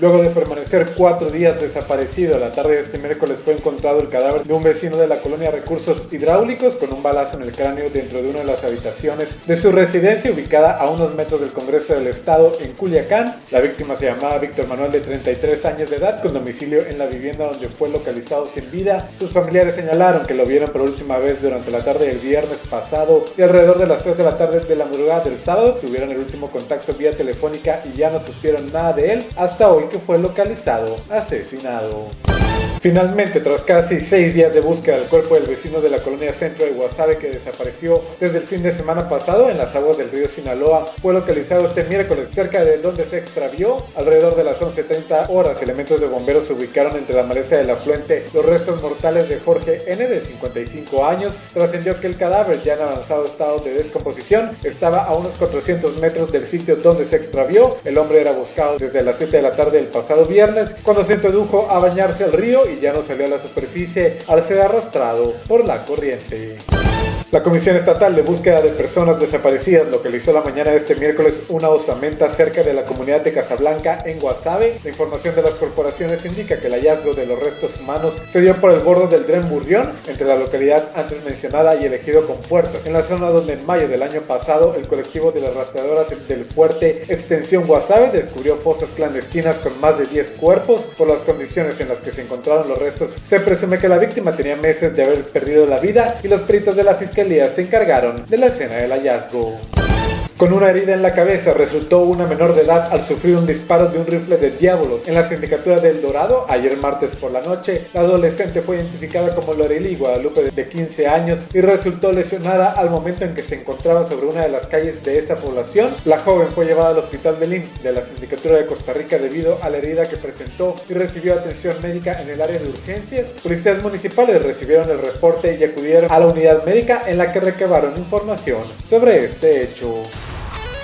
Luego de permanecer cuatro días desaparecido, la tarde de este miércoles fue encontrado el cadáver de un vecino de la colonia Recursos Hidráulicos con un balazo en el cráneo dentro de una de las habitaciones de su residencia ubicada a unos metros del Congreso del Estado en Culiacán. La víctima se llamaba Víctor Manuel de 33 años de edad con domicilio en la vivienda donde fue localizado sin vida. Sus familiares señalaron que lo vieron por última vez durante la tarde del viernes pasado y alrededor de las 3 de la tarde de la madrugada del sábado tuvieron el último contacto vía telefónica y ya no supieron nada de él hasta hoy que fue localizado asesinado. Finalmente, tras casi seis días de búsqueda del cuerpo del vecino de la colonia centro de Guasave que desapareció desde el fin de semana pasado en las aguas del río Sinaloa, fue localizado este miércoles cerca de donde se extravió. Alrededor de las 11.30 horas, elementos de bomberos se ubicaron entre la maleza del afluente los restos mortales de Jorge N. de 55 años. Trascendió que el cadáver, ya en avanzado estado de descomposición, estaba a unos 400 metros del sitio donde se extravió. El hombre era buscado desde las 7 de la tarde del pasado viernes, cuando se introdujo a bañarse al río ya no salió a la superficie al ser arrastrado por la corriente. La Comisión Estatal de Búsqueda de Personas Desaparecidas localizó la mañana de este miércoles una osamenta cerca de la comunidad de Casablanca en Guasave. La información de las corporaciones indica que el hallazgo de los restos humanos se dio por el borde del Dren Burrión, entre la localidad antes mencionada y elegido con puertas, en la zona donde en mayo del año pasado el colectivo de las rastreadoras del fuerte Extensión Guasave descubrió fosas clandestinas con más de 10 cuerpos. Por las condiciones en las que se encontraron los restos, se presume que la víctima tenía meses de haber perdido la vida y los peritos de la fiscalía se encargaron de la escena del hallazgo. Con una herida en la cabeza resultó una menor de edad al sufrir un disparo de un rifle de diablos en la sindicatura del Dorado ayer martes por la noche. La adolescente fue identificada como Loreli Guadalupe de 15 años y resultó lesionada al momento en que se encontraba sobre una de las calles de esa población. La joven fue llevada al hospital de IMSS de la sindicatura de Costa Rica debido a la herida que presentó y recibió atención médica en el área de urgencias. Policías municipales recibieron el reporte y acudieron a la unidad médica en la que recabaron información sobre este hecho.